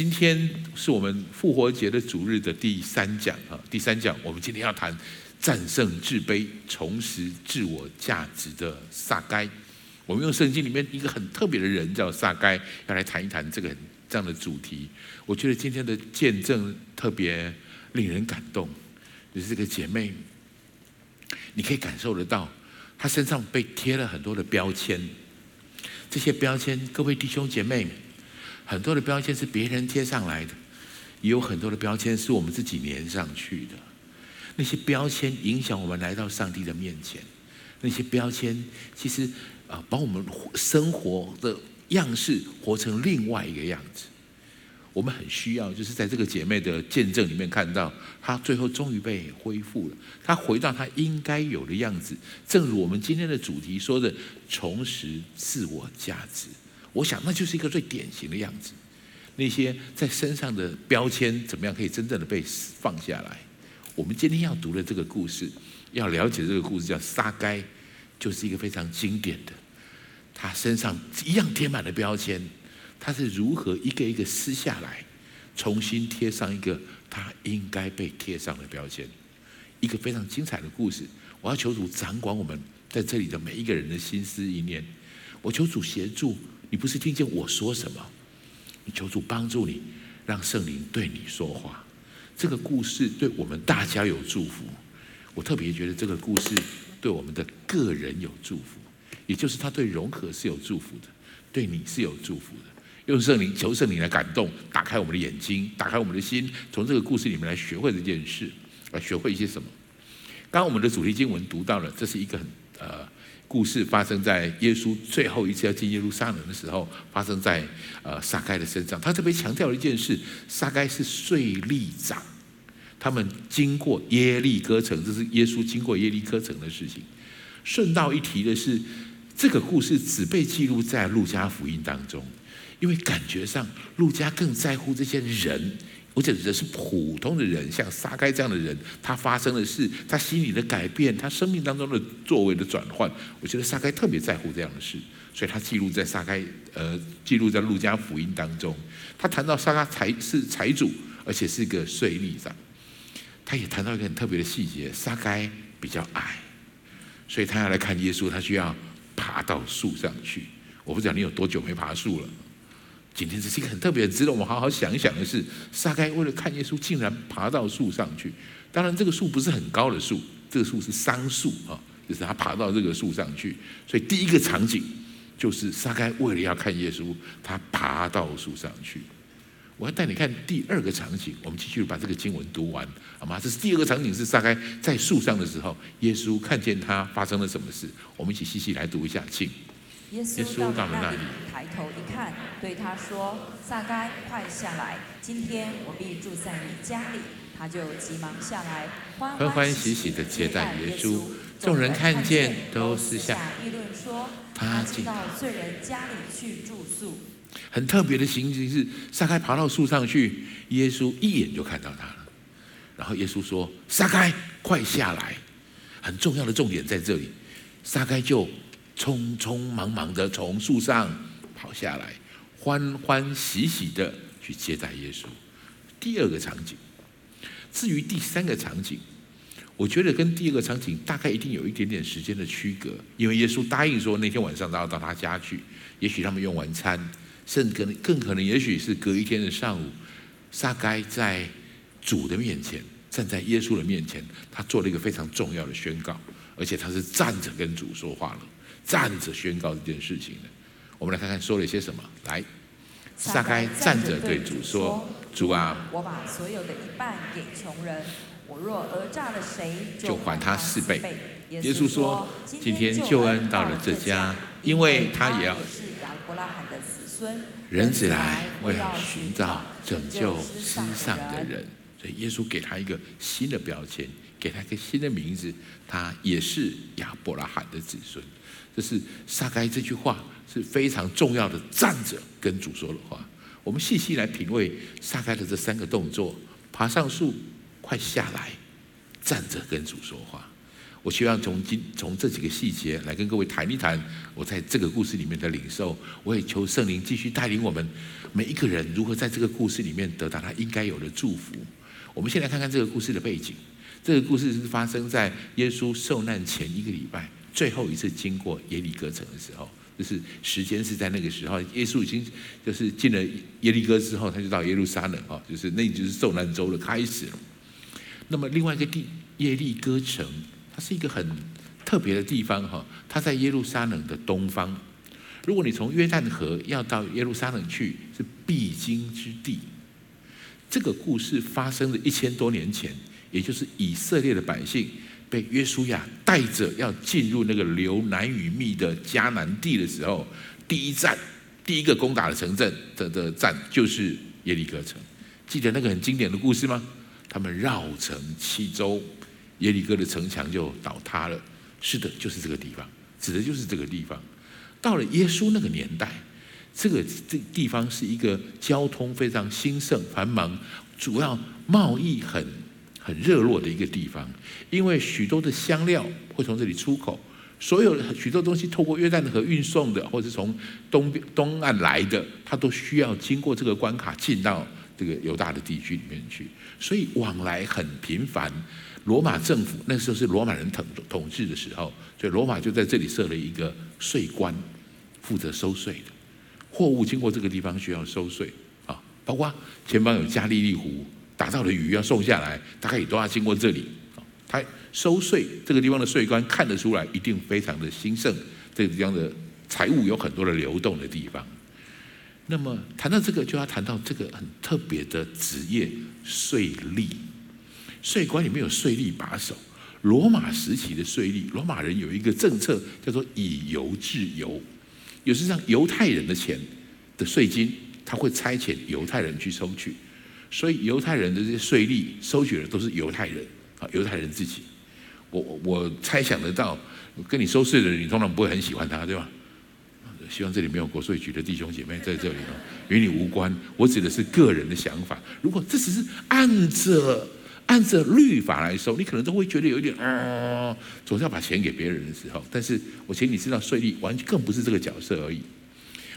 今天是我们复活节的主日的第三讲啊，第三讲我们今天要谈战胜自卑、重拾自我价值的撒该。我们用圣经里面一个很特别的人叫撒该，要来谈一谈这个这样的主题。我觉得今天的见证特别令人感动，就是这个姐妹，你可以感受得到，她身上被贴了很多的标签。这些标签，各位弟兄姐妹，很多的标签是别人贴上来的，也有很多的标签是我们自己粘上去的。那些标签影响我们来到上帝的面前，那些标签其实啊，把我们生活的样式活成另外一个样子。我们很需要，就是在这个姐妹的见证里面看到，她最后终于被恢复了，她回到她应该有的样子。正如我们今天的主题说的，重拾自我价值。我想，那就是一个最典型的样子。那些在身上的标签，怎么样可以真正的被放下来？我们今天要读的这个故事，要了解这个故事，叫撒该，就是一个非常经典的。他身上一样贴满了标签。他是如何一个一个撕下来，重新贴上一个他应该被贴上的标签？一个非常精彩的故事。我要求主掌管我们在这里的每一个人的心思意念。我求主协助你，不是听见我说什么，你求主帮助你，让圣灵对你说话。这个故事对我们大家有祝福。我特别觉得这个故事对我们的个人有祝福，也就是他对融合是有祝福的，对你是有祝福的。用圣灵求圣灵来感动，打开我们的眼睛，打开我们的心，从这个故事里面来学会这件事，来学会一些什么。刚刚我们的主题经文读到了，这是一个很呃故事，发生在耶稣最后一次要进耶路撒冷的时候，发生在呃撒该的身上。他特别强调了一件事：撒该是税吏长，他们经过耶利哥城，这是耶稣经过耶利哥城的事情。顺道一提的是，这个故事只被记录在路加福音当中。因为感觉上，路加更在乎这些人，而且这是普通的人，像撒该这样的人，他发生的事，他心里的改变，他生命当中的作为的转换，我觉得撒该特别在乎这样的事，所以他记录在撒该，呃，记录在路加福音当中。他谈到撒该财是财主，而且是一个税吏长。他也谈到一个很特别的细节，撒该比较矮，所以他要来看耶稣，他需要爬到树上去。我不知道你有多久没爬树了。今天这是一个很特别，值得我们好好想一想的是，撒该为了看耶稣，竟然爬到树上去。当然，这个树不是很高的树，这个树是桑树啊，就是他爬到这个树上去。所以第一个场景就是撒该为了要看耶稣，他爬到树上去。我要带你看第二个场景，我们继续把这个经文读完，好吗？这是第二个场景，是撒该在树上的时候，耶稣看见他发生了什么事。我们一起细细来读一下，请。耶稣到了那里，抬头一看，对他说：“撒该，快下来！今天我必住在你家里。”他就急忙下来，欢欢喜喜的接待耶稣。众人看见，都私下议论说：“他进到罪人家里去住宿。”很特别的情形是，撒该爬到树上去，耶稣一眼就看到他了。然后耶稣说：“撒该，快下来！”很重要的重点在这里，撒该就。匆匆忙忙的从树上跑下来，欢欢喜喜的去接待耶稣。第二个场景，至于第三个场景，我觉得跟第二个场景大概一定有一点点时间的区隔，因为耶稣答应说那天晚上他要到他家去，也许他们用完餐，甚至可能更可能，也许是隔一天的上午，撒该在主的面前，站在耶稣的面前，他做了一个非常重要的宣告，而且他是站着跟主说话了。站着宣告这件事情的，我们来看看说了些什么。来，撒该站着对主说：“主啊，我把所有的一半给穷人，我若讹诈了谁，就还他四倍。”耶稣说：“今天救恩到了这家，因为他也要是亚伯拉罕的子孙。人子来为了寻找拯救世上的人，所以耶稣给他一个新的标签，给他一个新的名字，他也是亚伯拉罕的子孙。”这是撒该这句话是非常重要的，站着跟主说的话。我们细细来品味撒该的这三个动作：爬上树，快下来，站着跟主说话。我希望从今从这几个细节来跟各位谈一谈我在这个故事里面的领受。我也求圣灵继续带领我们每一个人如何在这个故事里面得到他应该有的祝福。我们先来看看这个故事的背景。这个故事是发生在耶稣受难前一个礼拜，最后一次经过耶利哥城的时候。就是时间是在那个时候，耶稣已经就是进了耶利哥之后，他就到耶路撒冷啊，就是那就是受难周的开始了。那么另外一个地耶利哥城，它是一个很特别的地方哈，它在耶路撒冷的东方。如果你从约旦河要到耶路撒冷去，是必经之地。这个故事发生了一千多年前，也就是以色列的百姓。被约书亚带着要进入那个流难与密的迦南地的时候，第一站、第一个攻打的城镇的的站就是耶利哥城。记得那个很经典的故事吗？他们绕城七周，耶利哥的城墙就倒塌了。是的，就是这个地方，指的就是这个地方。到了耶稣那个年代，这个这地方是一个交通非常兴盛、繁忙，主要贸易很。很热络的一个地方，因为许多的香料会从这里出口，所有许多东西透过约旦河运送的，或者从东东岸来的，它都需要经过这个关卡进到这个犹大的地区里面去，所以往来很频繁。罗马政府那时候是罗马人统统治的时候，所以罗马就在这里设了一个税关，负责收税的，货物经过这个地方需要收税啊，包括前方有加利利湖。打造的鱼要送下来，大概也都要经过这里。他收税这个地方的税关看得出来，一定非常的兴盛。这个地方的财务有很多的流动的地方。那么谈到这个，就要谈到这个很特别的职业——税吏。税关里面有税吏把守。罗马时期的税吏，罗马人有一个政策叫做以犹治犹，有时让犹太人的钱的税金，他会差遣犹太人去收取。所以犹太人的这些税吏收取的都是犹太人啊，犹太人自己。我我猜想得到，跟你收税的人，你通常不会很喜欢他，对吧？希望这里没有国税局的弟兄姐妹在这里哦，与你无关。我指的是个人的想法。如果这只是按着按着律法来收，你可能都会觉得有一点啊，总是要把钱给别人的时候。但是我请你知道，税吏完全更不是这个角色而已。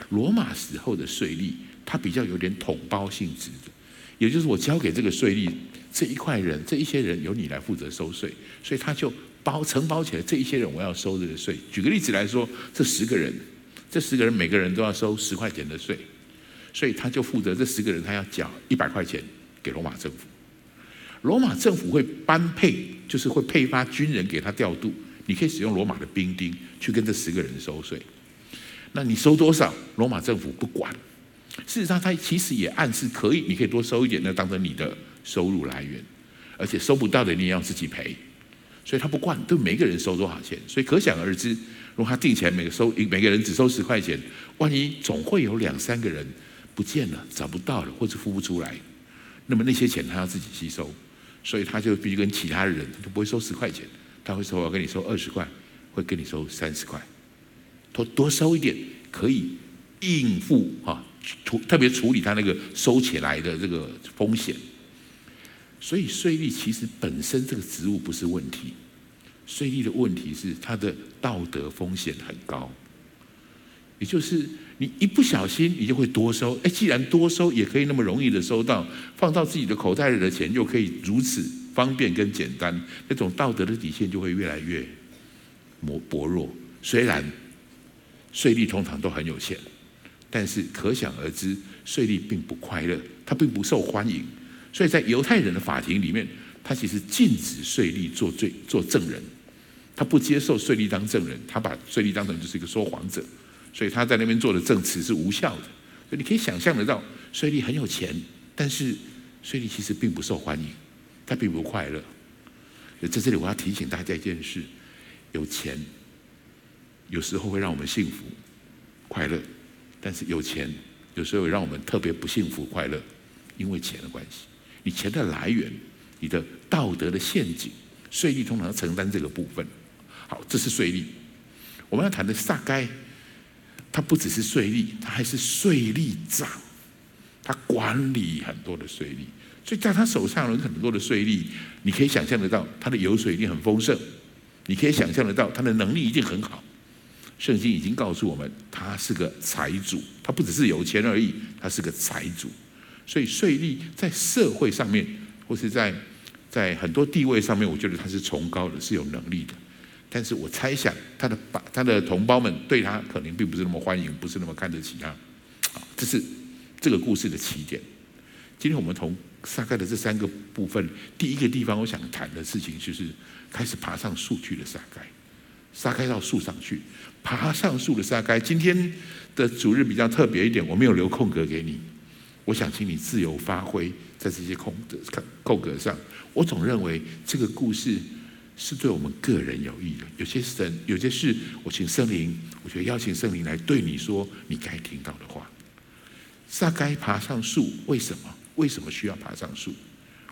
罗马时候的税吏，他比较有点统包性质。也就是我交给这个税吏这一块人，这一些人由你来负责收税，所以他就包承包起来这一些人我要收这个税。举个例子来说，这十个人，这十个人每个人都要收十块钱的税，所以他就负责这十个人他要缴一百块钱给罗马政府。罗马政府会颁配，就是会配发军人给他调度，你可以使用罗马的兵丁去跟这十个人收税。那你收多少，罗马政府不管。事实上，他其实也暗示可以，你可以多收一点，那当成你的收入来源，而且收不到的你也要自己赔，所以他不管对每个人收多少钱，所以可想而知，如果他定起来每个收每个人只收十块钱，万一总会有两三个人不见了、找不到了，或者付不出来，那么那些钱他要自己吸收，所以他就必须跟其他的人，他不会收十块钱，他会说我跟你收二十块，会跟你收三十块，多多收一点可以应付哈。处特别处理他那个收起来的这个风险，所以税率其实本身这个职务不是问题，税率的问题是它的道德风险很高，也就是你一不小心你就会多收，哎，既然多收也可以那么容易的收到，放到自己的口袋里的钱又可以如此方便跟简单，那种道德的底线就会越来越薄薄弱。虽然税率通常都很有限。但是可想而知，税吏并不快乐，他并不受欢迎，所以在犹太人的法庭里面，他其实禁止税吏做罪做证人，他不接受税吏当证人，他把税吏当成就是一个说谎者，所以他在那边做的证词是无效的。所以你可以想象得到，税吏很有钱，但是税吏其实并不受欢迎，他并不快乐。在这里我要提醒大家一件事：有钱有时候会让我们幸福快乐。但是有钱有时候让我们特别不幸福快乐，因为钱的关系。你钱的来源，你的道德的陷阱，税率通常要承担这个部分。好，这是税率。我们要谈的撒该，他不只是税率，他还是税吏长，他管理很多的税率，所以在他手上有很多的税率，你可以想象得到，他的油水一定很丰盛，你可以想象得到，他的能力一定很好。圣经已经告诉我们，他是个财主，他不只是有钱而已，他是个财主。所以税吏在社会上面，或是在在很多地位上面，我觉得他是崇高的，是有能力的。但是我猜想，他的把他的同胞们对他可能并不是那么欢迎，不是那么看得起他。啊，这是这个故事的起点。今天我们从撒该的这三个部分，第一个地方我想谈的事情就是开始爬上树去的撒该。撒该到树上去，爬上树的撒该。今天的主日比较特别一点，我没有留空格给你。我想请你自由发挥在这些空的空格上。我总认为这个故事是对我们个人有益的。有些神，有些事，我请圣灵，我觉得邀请圣灵来对你说你该听到的话。撒该爬上树，为什么？为什么需要爬上树？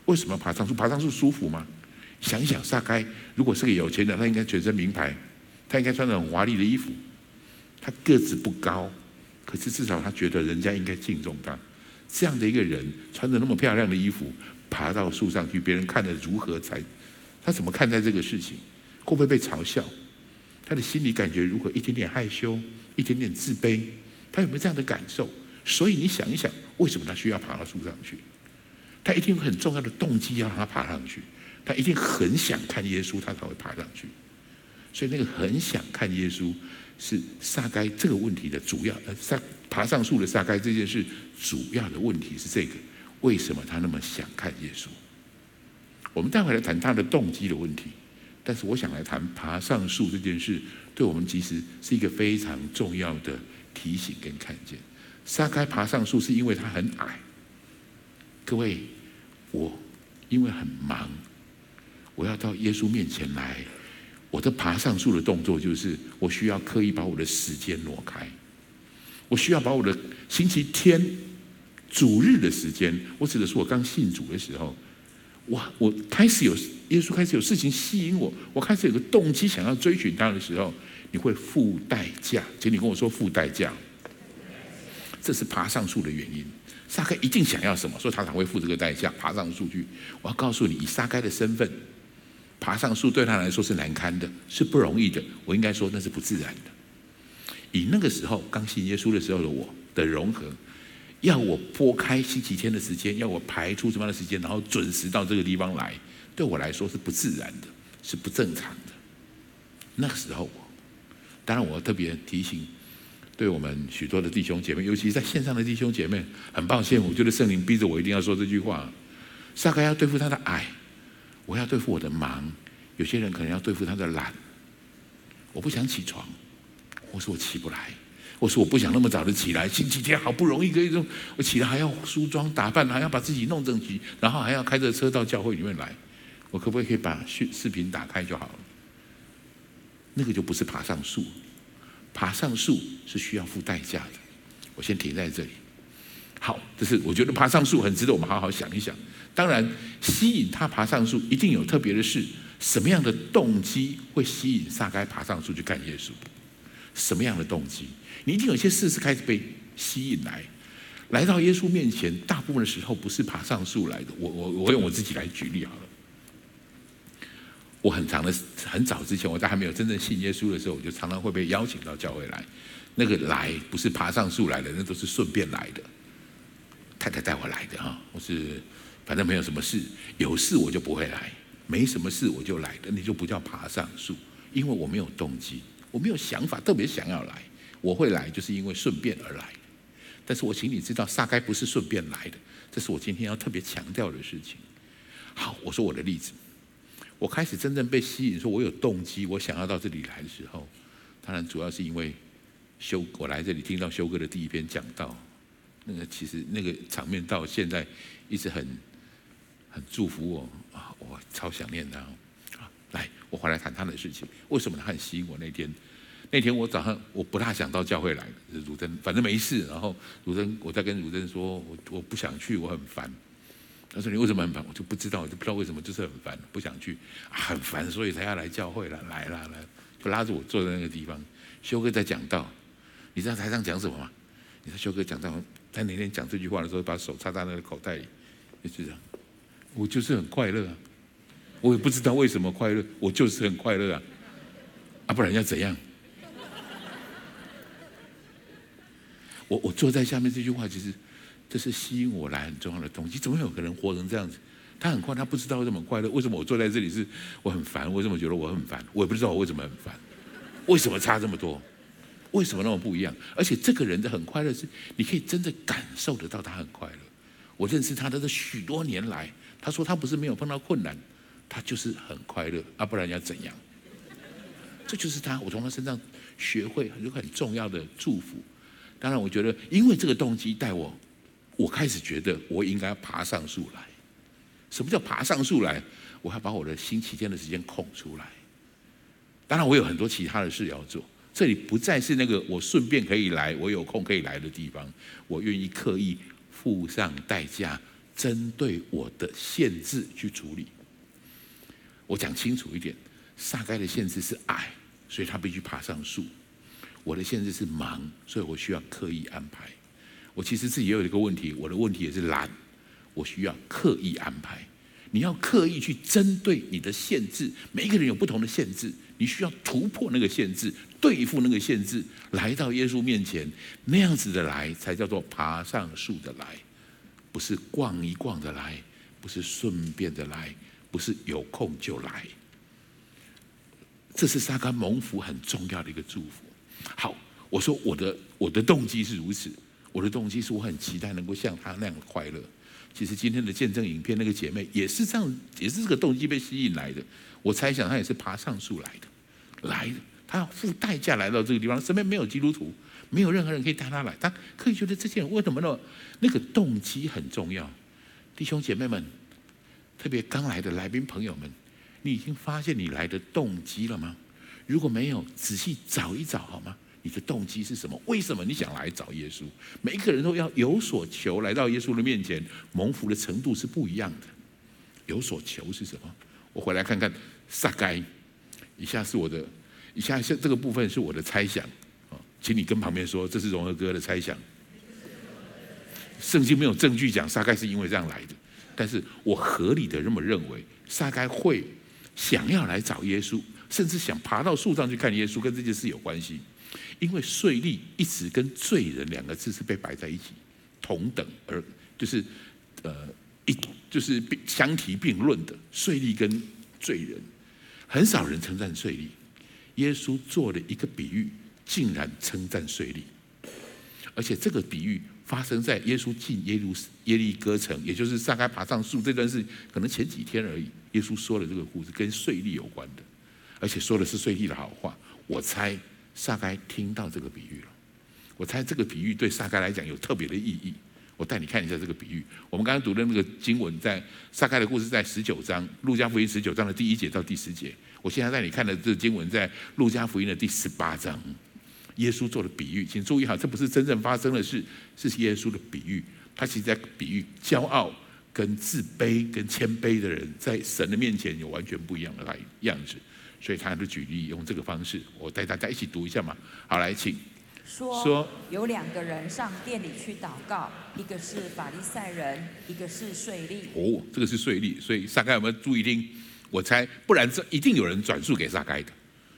为什么爬上树？爬上树舒服吗？想一想，撒该如果是个有钱人，他应该全身名牌。他应该穿着很华丽的衣服，他个子不高，可是至少他觉得人家应该敬重他。这样的一个人穿着那么漂亮的衣服爬到树上去，别人看了如何才？他怎么看待这个事情？会不会被嘲笑？他的心里感觉如何？一点点害羞，一点点自卑，他有没有这样的感受？所以你想一想，为什么他需要爬到树上去？他一定有很重要的动机要让他爬上去，他一定很想看耶稣，他才会爬上去。所以那个很想看耶稣，是撒该这个问题的主要呃，撒爬上树的撒该这件事主要的问题是这个，为什么他那么想看耶稣？我们待会来谈他的动机的问题，但是我想来谈爬上树这件事，对我们其实是一个非常重要的提醒跟看见。撒该爬上树是因为他很矮，各位，我因为很忙，我要到耶稣面前来。我的爬上树的动作就是，我需要刻意把我的时间挪开，我需要把我的星期天主日的时间，我指的是我刚信主的时候，我我开始有耶稣开始有事情吸引我，我开始有个动机想要追寻他的时候，你会付代价，请你跟我说付代价，这是爬上树的原因。撒该一定想要什么，所以他才会付这个代价爬上树去。我要告诉你，以撒该的身份。爬上树对他来说是难堪的，是不容易的。我应该说那是不自然的。以那个时候刚信耶稣的时候的我的融合，要我拨开星期天的时间，要我排出什么样的时间，然后准时到这个地方来，对我来说是不自然的，是不正常的。那个时候我，当然我特别提醒，对我们许多的弟兄姐妹，尤其在线上的弟兄姐妹，很抱歉，我觉得圣灵逼着我一定要说这句话。撒该要对付他的矮。我要对付我的忙，有些人可能要对付他的懒。我不想起床，我说我起不来，我说我不想那么早的起来。星期天好不容易可以说，我起来还要梳妆打扮，还要把自己弄整齐，然后还要开着车到教会里面来。我可不可以把视视频打开就好了？那个就不是爬上树，爬上树是需要付代价的。我先停在这里。好，这是我觉得爬上树很值得我们好好想一想。当然，吸引他爬上树一定有特别的事。什么样的动机会吸引撒该爬上树去看耶稣？什么样的动机？你一定有些事是开始被吸引来，来到耶稣面前。大部分的时候不是爬上树来的。我我我用我自己来举例好了。我很长的很早之前，我在还没有真正信耶稣的时候，我就常常会被邀请到教会来。那个来不是爬上树来的，那都是顺便来的。太太带我来的哈，我是。反正没有什么事，有事我就不会来；没什么事我就来的，你就不叫爬上树，因为我没有动机，我没有想法，特别想要来。我会来，就是因为顺便而来。但是我请你知道，撒该不是顺便来的，这是我今天要特别强调的事情。好，我说我的例子，我开始真正被吸引，说我有动机，我想要到这里来的时候，当然主要是因为修，我来这里听到修哥的第一篇讲道，那个其实那个场面到现在一直很。很祝福我啊！我超想念他啊！来，我回来谈他的事情。为什么他很吸引我？那天，那天我早上我不大想到教会来，汝珍反正没事。然后汝珍，我在跟汝珍说，我我不想去，我很烦。他说你为什么很烦？我就不知道，我就不知道为什么，就是很烦，不想去，很烦，所以才要来教会了。来了来，就拉着我坐在那个地方。修哥在讲道，你知道台上讲什么吗？你知道修哥讲道，他那天讲这句话的时候，把手插在那个口袋里，就是这样。我就是很快乐啊，我也不知道为什么快乐，我就是很快乐啊。啊，不然要怎样？我我坐在下面这句话，其实这是吸引我来很重要的东西。怎么有可能活成这样子？他很快，他不知道为什么快乐。为什么我坐在这里是我很烦？为什么觉得我很烦？我也不知道我为什么很烦。为什么差这么多？为什么那么不一样？而且这个人的很快乐是，你可以真的感受得到他很快乐。我认识他的这许多年来，他说他不是没有碰到困难，他就是很快乐啊，不然要怎样？这就是他，我从他身上学会很多很重要的祝福。当然，我觉得因为这个动机带我，我开始觉得我应该爬上树来。什么叫爬上树来？我要把我的星期天的时间空出来。当然，我有很多其他的事要做。这里不再是那个我顺便可以来、我有空可以来的地方。我愿意刻意付上代价，针对我的限制去处理。我讲清楚一点，撒该的限制是矮，所以他必须爬上树。我的限制是忙，所以我需要刻意安排。我其实自己也有一个问题，我的问题也是懒，我需要刻意安排。你要刻意去针对你的限制，每一个人有不同的限制，你需要突破那个限制，对付那个限制，来到耶稣面前，那样子的来才叫做爬上树的来，不是逛一逛的来，不是顺便的来，不是有空就来。这是撒该蒙福很重要的一个祝福。好，我说我的我的动机是如此，我的动机是我很期待能够像他那样的快乐。其实今天的见证影片那个姐妹也是这样，也是这个动机被吸引来的。我猜想她也是爬上树来的，来的，他要付代价来到这个地方，身边没有基督徒，没有任何人可以带他来，他可以觉得这些人为什么呢？那个动机很重要。弟兄姐妹们，特别刚来的来宾朋友们，你已经发现你来的动机了吗？如果没有，仔细找一找好吗？你的动机是什么？为什么你想来找耶稣？每一个人都要有所求，来到耶稣的面前，蒙福的程度是不一样的。有所求是什么？我回来看看撒该。以下是我的，以下这个部分是我的猜想啊，请你跟旁边说，这是融合哥的猜想。圣经没有证据讲撒该是因为这样来的，但是我合理的这么认为，撒该会想要来找耶稣，甚至想爬到树上去看耶稣，跟这件事有关系。因为税吏一直跟罪人两个字是被摆在一起，同等而就是呃一就是相提并论的税吏跟罪人，很少人称赞税吏。耶稣做了一个比喻，竟然称赞税吏，而且这个比喻发生在耶稣进耶路耶利哥城，也就是撒该爬上树这段事，可能前几天而已。耶稣说了这个故事，跟税吏有关的，而且说的是税吏的好话。我猜。撒该听到这个比喻了，我猜这个比喻对撒该来讲有特别的意义。我带你看一下这个比喻。我们刚刚读的那个经文，在撒开的故事在十九章，路加福音十九章的第一节到第十节。我现在带你看的这个经文，在路加福音的第十八章，耶稣做的比喻，请注意哈，这不是真正发生的事，是耶稣的比喻。他其实在比喻骄傲跟自卑跟谦卑的人，在神的面前有完全不一样的来样子。所以他的举例用这个方式，我带大家一起读一下嘛。好，来，请说。说有两个人上店里去祷告，一个是法利赛人，一个是税吏。哦，这个是税吏，所以撒该有没有注意听？我猜，不然这一定有人转述给撒该的。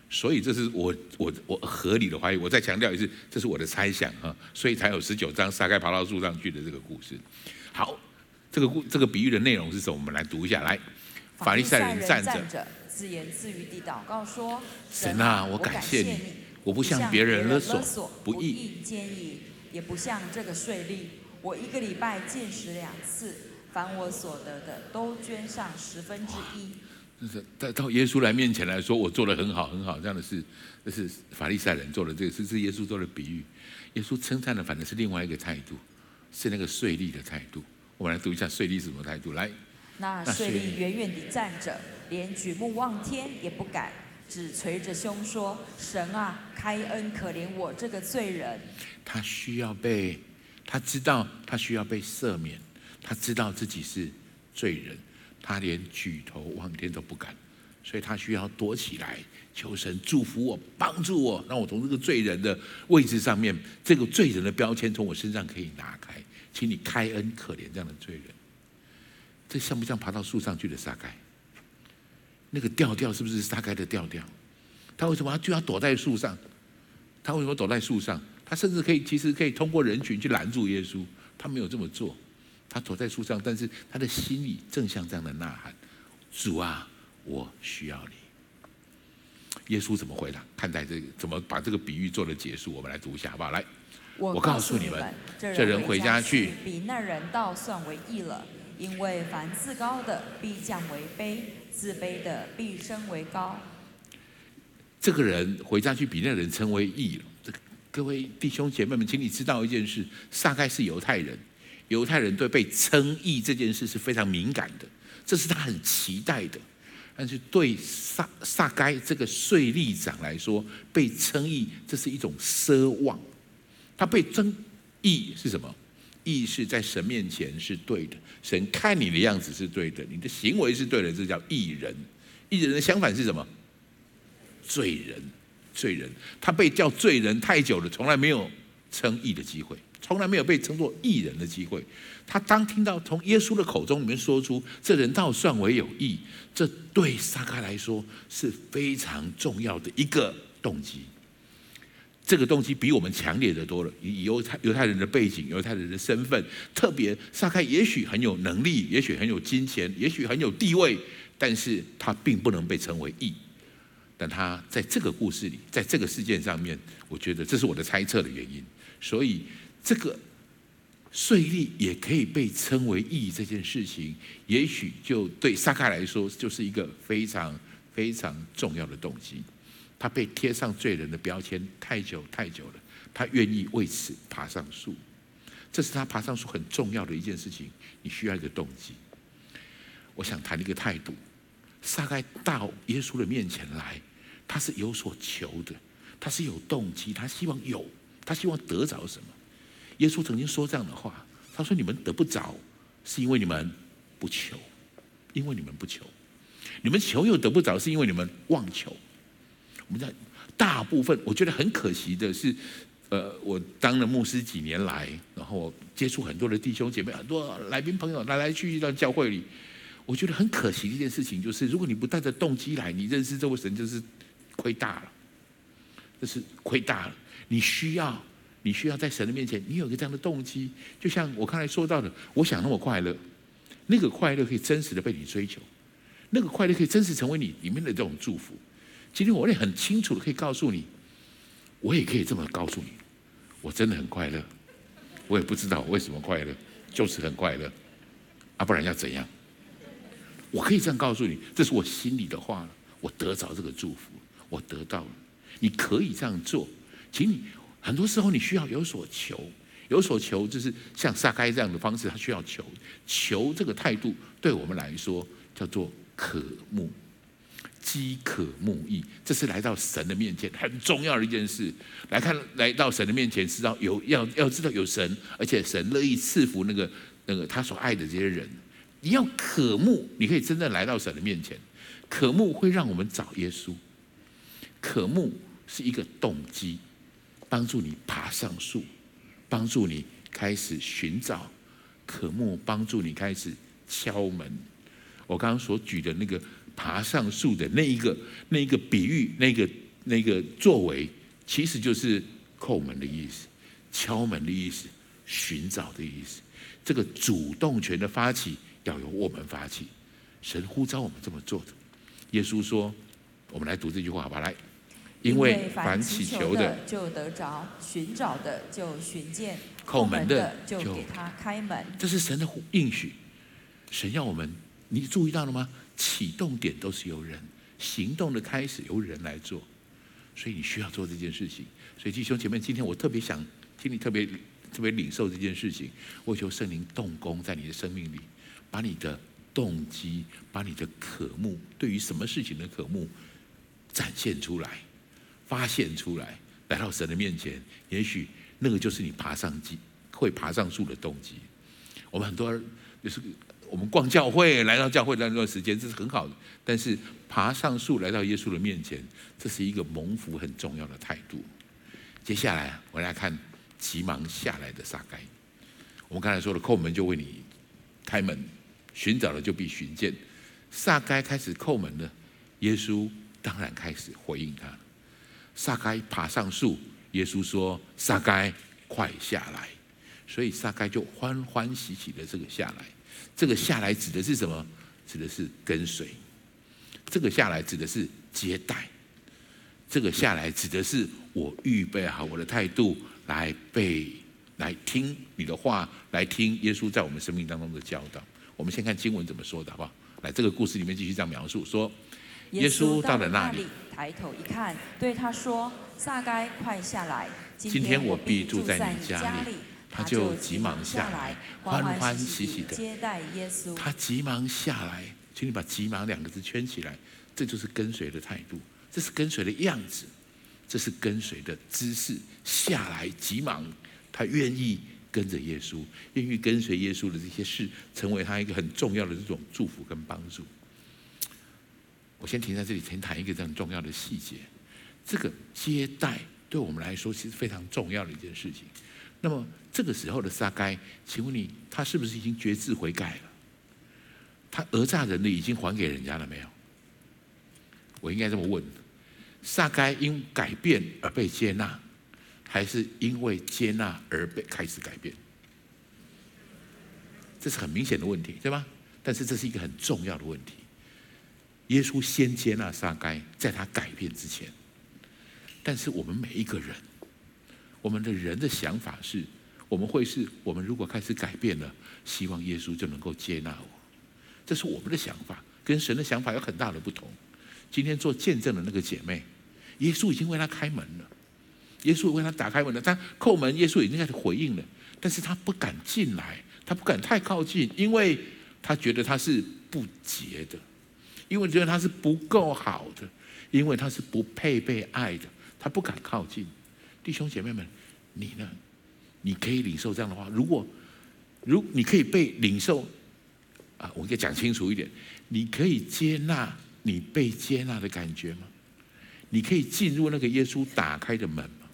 所以这是我我我合理的怀疑。我再强调一次，这是我的猜想啊。所以才有十九章撒该爬到树上去的这个故事。好，这个故这个比喻的内容是什么？我们来读一下。来，法利赛人站着。自言自语地祷告说：“神啊，我感谢你，我不向别人勒索，不义奸淫，也不向这个税吏。我一个礼拜进食两次，凡我所得的都捐上十分之一。”就是到到耶稣来面前来说，我做的很好很好，这样的事，这是法利赛人做的这个事，是耶稣做的比喻。耶稣称赞的反正是另外一个态度，是那个税吏的态度。我们来读一下税吏是什么态度。来，那税吏远远地站着。连举目望天也不敢，只捶着胸说：“神啊，开恩可怜我这个罪人。”他需要被，他知道他需要被赦免，他知道自己是罪人，他连举头望天都不敢，所以他需要躲起来，求神祝福我，帮助我，让我从这个罪人的位置上面，这个罪人的标签从我身上可以拿开，请你开恩可怜这样的罪人。这像不像爬到树上去的撒该？那个调调是不是撒该的调调？他为什么他就要躲在树上？他为什么躲在树上？他甚至可以，其实可以通过人群去拦住耶稣。他没有这么做，他躲在树上，但是他的心里正像这样的呐喊：“主啊，我需要你。”耶稣怎么回答？看待这个，怎么把这个比喻做了结束？我们来读一下，好不好？来，我告诉你们，这人回家去，比那人倒算为义了。因为凡自高的必降为卑，自卑的必升为高。这个人回家去，比那人称为义了。这个各位弟兄姐妹们，请你知道一件事：撒该是犹太人，犹太人对被称义这件事是非常敏感的，这是他很期待的。但是对撒撒该这个税吏长来说，被称义这是一种奢望。他被称义是什么？义是在神面前是对的，神看你的样子是对的，你的行为是对的，这叫义人。义人的相反是什么？罪人，罪人。他被叫罪人太久了，从来没有称义的机会，从来没有被称作义人的机会。他当听到从耶稣的口中里面说出“这人倒算为有义”，这对撒该来说是非常重要的一个动机。这个动机比我们强烈的多了。以犹太犹太人的背景、犹太人的身份，特别撒该也许很有能力，也许很有金钱，也许很有地位，但是他并不能被称为义。但他在这个故事里，在这个事件上面，我觉得这是我的猜测的原因。所以这个税利也可以被称为义这件事情，也许就对撒该来说，就是一个非常非常重要的动机。他被贴上罪人的标签太久太久了，他愿意为此爬上树，这是他爬上树很重要的一件事情。你需要一个动机。我想谈一个态度。撒该到耶稣的面前来，他是有所求的，他是有动机，他希望有，他希望得着什么？耶稣曾经说这样的话，他说：“你们得不着，是因为你们不求，因为你们不求，你们求又得不着，是因为你们妄求。”我们在大部分，我觉得很可惜的是，呃，我当了牧师几年来，然后接触很多的弟兄姐妹，很多来宾朋友来来去去到教会里，我觉得很可惜的一件事情就是，如果你不带着动机来，你认识这位神就是亏大了，这是亏大了。你需要，你需要在神的面前，你有一个这样的动机，就像我刚才说到的，我想那么快乐，那个快乐可以真实的被你追求，那个快乐可以真实成为你里面的这种祝福。今天我也很清楚的可以告诉你，我也可以这么告诉你，我真的很快乐，我也不知道为什么快乐，就是很快乐，啊，不然要怎样？我可以这样告诉你，这是我心里的话了，我得着这个祝福，我得到了，你可以这样做，请你很多时候你需要有所求，有所求就是像撒开这样的方式，他需要求，求这个态度对我们来说叫做渴慕。饥渴慕义，这是来到神的面前很重要的一件事。来看，来到神的面前，知道有要要知道有神，而且神乐意赐福那个那个他所爱的这些人。你要渴慕，你可以真正来到神的面前。渴慕会让我们找耶稣，渴慕是一个动机，帮助你爬上树，帮助你开始寻找。渴慕帮助你开始敲门。我刚刚所举的那个。爬上树的那一个、那一个比喻、那个、那个作为，其实就是叩门的意思，敲门的意思，寻找的意思。这个主动权的发起要由我们发起，神呼召我们这么做的。耶稣说：“我们来读这句话吧，来，因为凡祈求的就得着，寻找的就寻见，叩门的就给他开门。”这是神的应许，神要我们，你注意到了吗？启动点都是由人，行动的开始由人来做，所以你需要做这件事情。所以弟兄姐妹，今天我特别想，听你特别特别领受这件事情。我求圣灵动工在你的生命里，把你的动机，把你的渴慕，对于什么事情的渴慕展现出来，发现出来，来到神的面前。也许那个就是你爬上机会爬上树的动机。我们很多人就是。我们逛教会，来到教会那段时间，这是很好的。但是爬上树来到耶稣的面前，这是一个蒙福很重要的态度。接下来我来看急忙下来的撒该。我们刚才说了，叩门就为你开门，寻找了就必寻见。撒该开始叩门了，耶稣当然开始回应他。撒该爬上树，耶稣说：“撒该，快下来。”所以撒该就欢欢喜喜的这个下来。这个下来指的是什么？指的是跟随。这个下来指的是接待。这个下来指的是我预备好我的态度来被、来听你的话，来听耶稣在我们生命当中的教导。我们先看经文怎么说的，好不好？来，这个故事里面继续这样描述说：耶稣到了那里，抬头一看，对他说：“撒该，快下来！今天我必住在你家里。”他就急忙下来，欢欢喜喜的接待耶稣。他急忙下来，请你把“急忙”两个字圈起来，这就是跟随的态度，这是跟随的样子，这是跟随的姿势。下来急忙，他愿意跟着耶稣，愿意跟随耶稣的这些事，成为他一个很重要的这种祝福跟帮助。我先停在这里，先谈一个这样重要的细节。这个接待对我们来说，其实非常重要的一件事情。那么这个时候的撒该，请问你，他是不是已经决志悔改了？他讹诈人的已经还给人家了没有？我应该这么问：撒该因改变而被接纳，还是因为接纳而被开始改变？这是很明显的问题，对吗？但是这是一个很重要的问题。耶稣先接纳撒该，在他改变之前。但是我们每一个人。我们的人的想法是，我们会是，我们如果开始改变了，希望耶稣就能够接纳我，这是我们的想法，跟神的想法有很大的不同。今天做见证的那个姐妹，耶稣已经为她开门了，耶稣为她打开门了，她叩门，耶稣已经开始回应了，但是她不敢进来，她不敢太靠近，因为她觉得她是不洁的，因为觉得她是不够好的，因为她是不配被爱的，她不敢靠近。弟兄姐妹们，你呢？你可以领受这样的话。如果如你可以被领受啊，我应该讲清楚一点。你可以接纳你被接纳的感觉吗？你可以进入那个耶稣打开的门吗？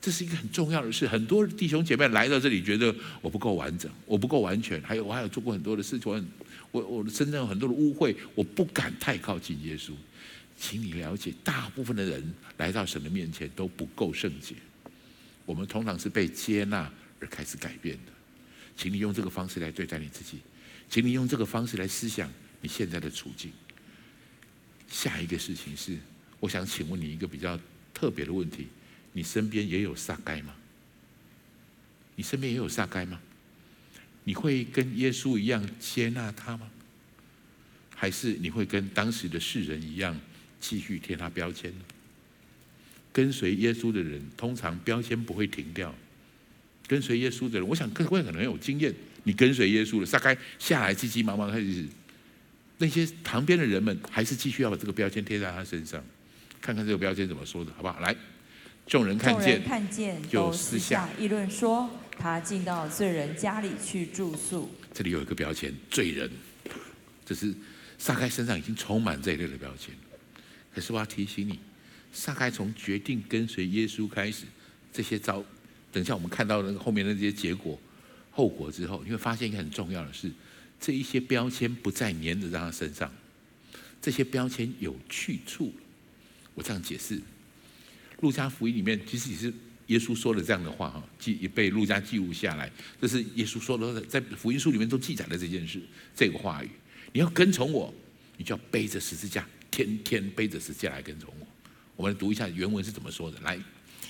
这是一个很重要的事。很多弟兄姐妹来到这里，觉得我不够完整，我不够完全，还有我还有做过很多的事情，我我的身上有很多的污秽，我不敢太靠近耶稣。请你了解，大部分的人来到神的面前都不够圣洁。我们通常是被接纳而开始改变的。请你用这个方式来对待你自己，请你用这个方式来思想你现在的处境。下一个事情是，我想请问你一个比较特别的问题：你身边也有撒该吗？你身边也有撒该吗？你会跟耶稣一样接纳他吗？还是你会跟当时的世人一样？继续贴他标签呢。跟随耶稣的人，通常标签不会停掉。跟随耶稣的人，我想各位可能有经验，你跟随耶稣了，撒开下来急急忙忙开始，那些旁边的人们还是继续要把这个标签贴在他身上。看看这个标签怎么说的，好不好？来，众人看见，看见就私下议论说，他进到罪人家里去住宿。这里有一个标签，罪人，这是撒开身上已经充满这一类的标签。可是我要提醒你，撒该从决定跟随耶稣开始，这些招，等一下我们看到那个后面的这些结果、后果之后，你会发现一个很重要的事：这一些标签不再粘着在他身上，这些标签有去处。我这样解释，路加福音里面其实也是耶稣说了这样的话哈，记也被路加记录下来。这是耶稣说的，在福音书里面都记载了这件事，这个话语：你要跟从我，你就要背着十字架。天天背着十字架来跟从我。我们来读一下原文是怎么说的。来，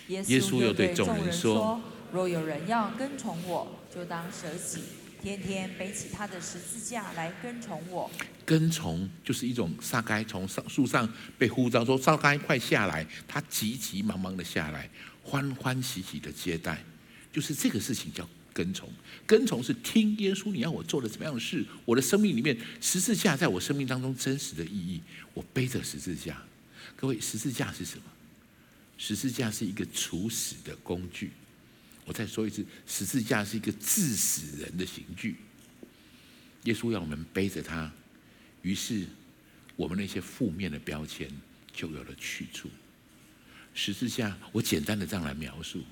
耶稣又对众人说：“若有人要跟从我，就当舍己，天天背起他的十字架来跟从我。”跟从就是一种撒该从上树上被呼召说：“撒该快下来！”他急急忙忙的下来，欢欢喜喜的接待，就是这个事情叫。跟从，跟从是听耶稣，你要我做的怎么样的事？我的生命里面，十字架在我生命当中真实的意义。我背着十字架，各位，十字架是什么？十字架是一个处死的工具。我再说一次，十字架是一个致死人的刑具。耶稣要我们背着它，于是我们那些负面的标签就有了去处。十字架，我简单的这样来描述，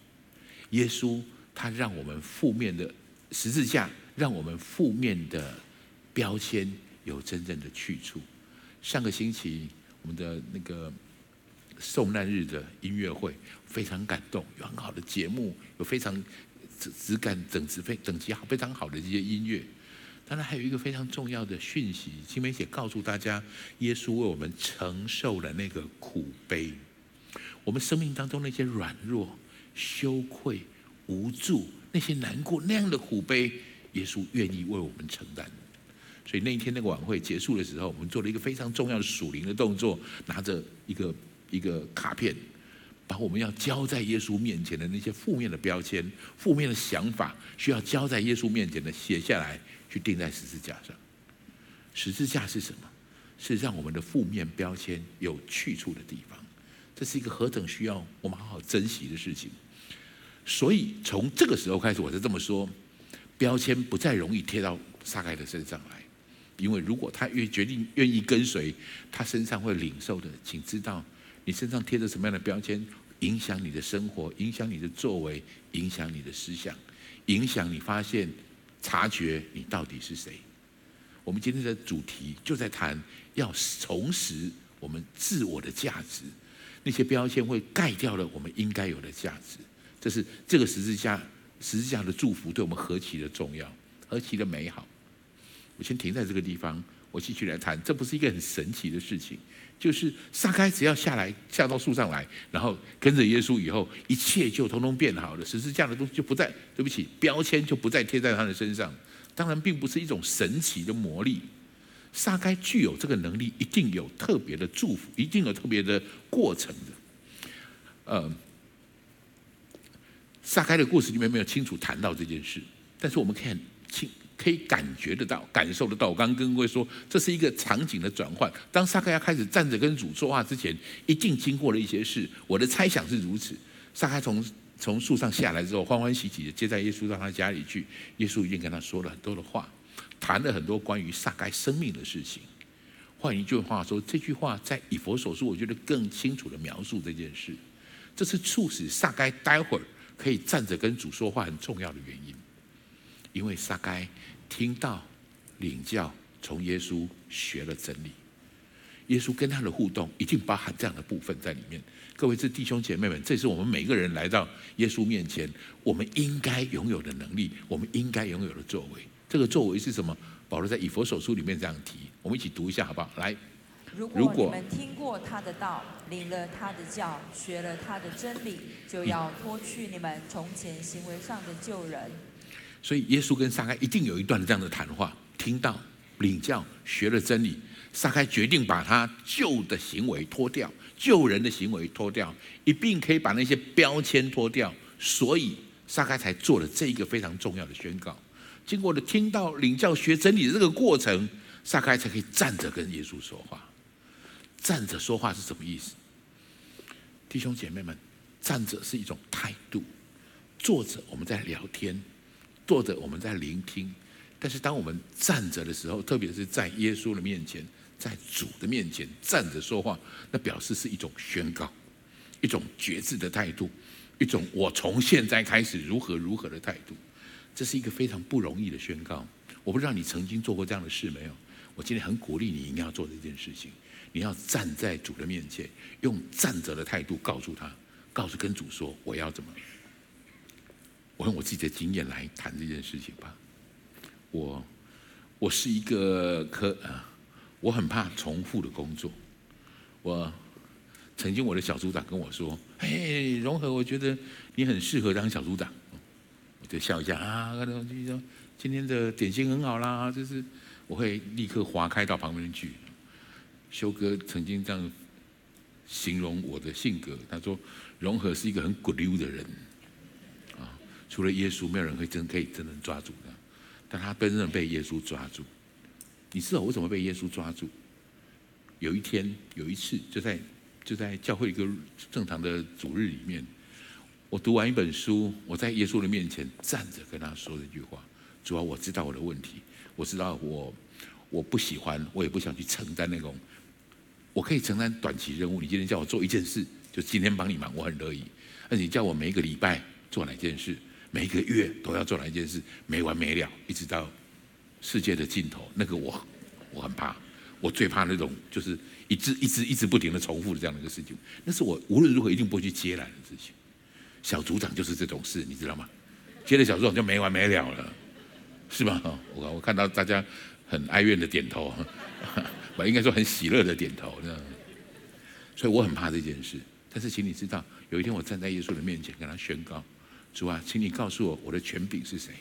耶稣。他让我们负面的十字架，让我们负面的标签有真正的去处。上个星期我们的那个受难日的音乐会，非常感动，有很好的节目，有非常质质感、等级非等级好、非常好的这些音乐。当然，还有一个非常重要的讯息，青梅姐告诉大家，耶稣为我们承受了那个苦悲，我们生命当中那些软弱、羞愧、无助、那些难过那样的苦悲，耶稣愿意为我们承担。所以那一天那个晚会结束的时候，我们做了一个非常重要的属灵的动作，拿着一个一个卡片，把我们要交在耶稣面前的那些负面的标签、负面的想法，需要交在耶稣面前的写下来，去钉在十字架上。十字架是什么？是让我们的负面标签有去处的地方。这是一个何等需要我们好好珍惜的事情。所以从这个时候开始，我就这么说：标签不再容易贴到撒该的身上来。因为如果他愿决定愿意跟随，他身上会领受的，请知道你身上贴着什么样的标签，影响你的生活，影响你的作为，影响你的思想，影响你发现、察觉你到底是谁。我们今天的主题就在谈要重拾我们自我的价值，那些标签会盖掉了我们应该有的价值。这是这个十字架，十字架的祝福对我们何其的重要，何其的美好。我先停在这个地方，我继续来谈。这不是一个很神奇的事情，就是撒该只要下来，下到树上来，然后跟着耶稣以后，一切就通通变好了。十字架的东西就不再，对不起，标签就不再贴在他的身上。当然，并不是一种神奇的魔力。撒该具有这个能力，一定有特别的祝福，一定有特别的过程的。呃，撒该的故事里面没有清楚谈到这件事，但是我们可以很清。可以感觉得到、感受得到。我刚刚跟各位说，这是一个场景的转换。当撒该要开始站着跟主说话之前，一定经过了一些事。我的猜想是如此。撒该从从树上下来之后，欢欢喜喜的接待耶稣到他家里去。耶稣已经跟他说了很多的话，谈了很多关于撒该生命的事情。换一句话说，这句话在以佛所书，我觉得更清楚的描述这件事。这是促使撒该待会儿可以站着跟主说话很重要的原因。因为撒该听到领教，从耶稣学了真理，耶稣跟他的互动一定包含这样的部分在里面。各位这弟兄姐妹们，这是我们每个人来到耶稣面前，我们应该拥有的能力，我们应该拥有的作为。这个作为是什么？保罗在以弗所书里面这样提，我们一起读一下好不好？来，如果你们听过他的道，领了他的教，学了他的真理，就要脱去你们从前行为上的旧人。所以耶稣跟撒该一定有一段这样的谈话，听到、领教、学了真理，撒该决定把他旧的行为脱掉，旧人的行为脱掉，一并可以把那些标签脱掉。所以撒该才做了这一个非常重要的宣告。经过了听到、领教、学真理的这个过程，撒该才可以站着跟耶稣说话。站着说话是什么意思？弟兄姐妹们，站着是一种态度，坐着我们在聊天。坐着，我们在聆听；但是当我们站着的时候，特别是在耶稣的面前，在主的面前站着说话，那表示是一种宣告，一种决志的态度，一种我从现在开始如何如何的态度。这是一个非常不容易的宣告。我不知道你曾经做过这样的事没有？我今天很鼓励你，一定要做这件事情。你要站在主的面前，用站着的态度告诉他，告诉跟主说，我要怎么。我用我自己的经验来谈这件事情吧。我我是一个可啊，我很怕重复的工作。我曾经我的小组长跟我说：“嘿，融合，我觉得你很适合当小组长。”我就笑一下啊，就说今天的点心很好啦，就是我会立刻划开到旁边去。修哥曾经这样形容我的性格，他说：“融合是一个很骨溜的人。”除了耶稣，没有人会真可以真正抓住的，但他真正被耶稣抓住。你知道我为什么被耶稣抓住？有一天，有一次，就在就在教会一个正常的主日里面，我读完一本书，我在耶稣的面前站着，跟他说这句话：主要我知道我的问题，我知道我我不喜欢，我也不想去承担那种。我可以承担短期任务，你今天叫我做一件事，就今天帮你忙，我很乐意。那你叫我每一个礼拜做哪件事？每个月都要做哪一件事，没完没了，一直到世界的尽头。那个我，我很怕，我最怕那种就是一直一直一直不停的重复的这样的一个事情。那是我无论如何一定不会去接来的事情。小组长就是这种事，你知道吗？接了小组长就没完没了了，是吧？我我看到大家很哀怨的点头，我 应该说很喜乐的点头。这样所以我很怕这件事。但是请你知道，有一天我站在耶稣的面前，跟他宣告：主啊，请你告诉我，我的权柄是谁？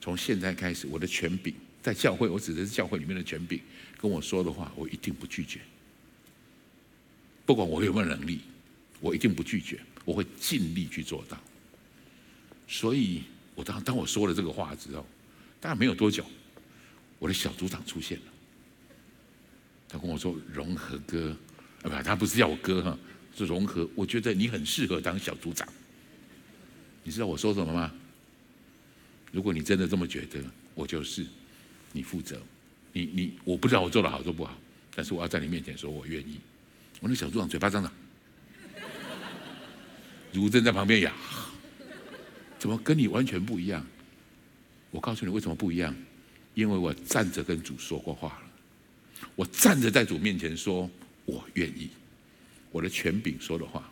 从现在开始，我的权柄在教会，我指的是教会里面的权柄，跟我说的话，我一定不拒绝。不管我有没有能力，我一定不拒绝，我会尽力去做到。所以，我当当我说了这个话之后，大概没有多久，我的小组长出现了。他跟我说：“融合哥，啊不，他不是叫我哥哈。”是融合，我觉得你很适合当小组长。你知道我说什么吗？如果你真的这么觉得，我就是，你负责。你你，我不知道我做的好做不好，但是我要在你面前说我愿意。我那小组长嘴巴张的，如正在旁边呀，怎么跟你完全不一样？我告诉你为什么不一样，因为我站着跟主说过话了，我站着在主面前说我愿意。我的权柄说的话，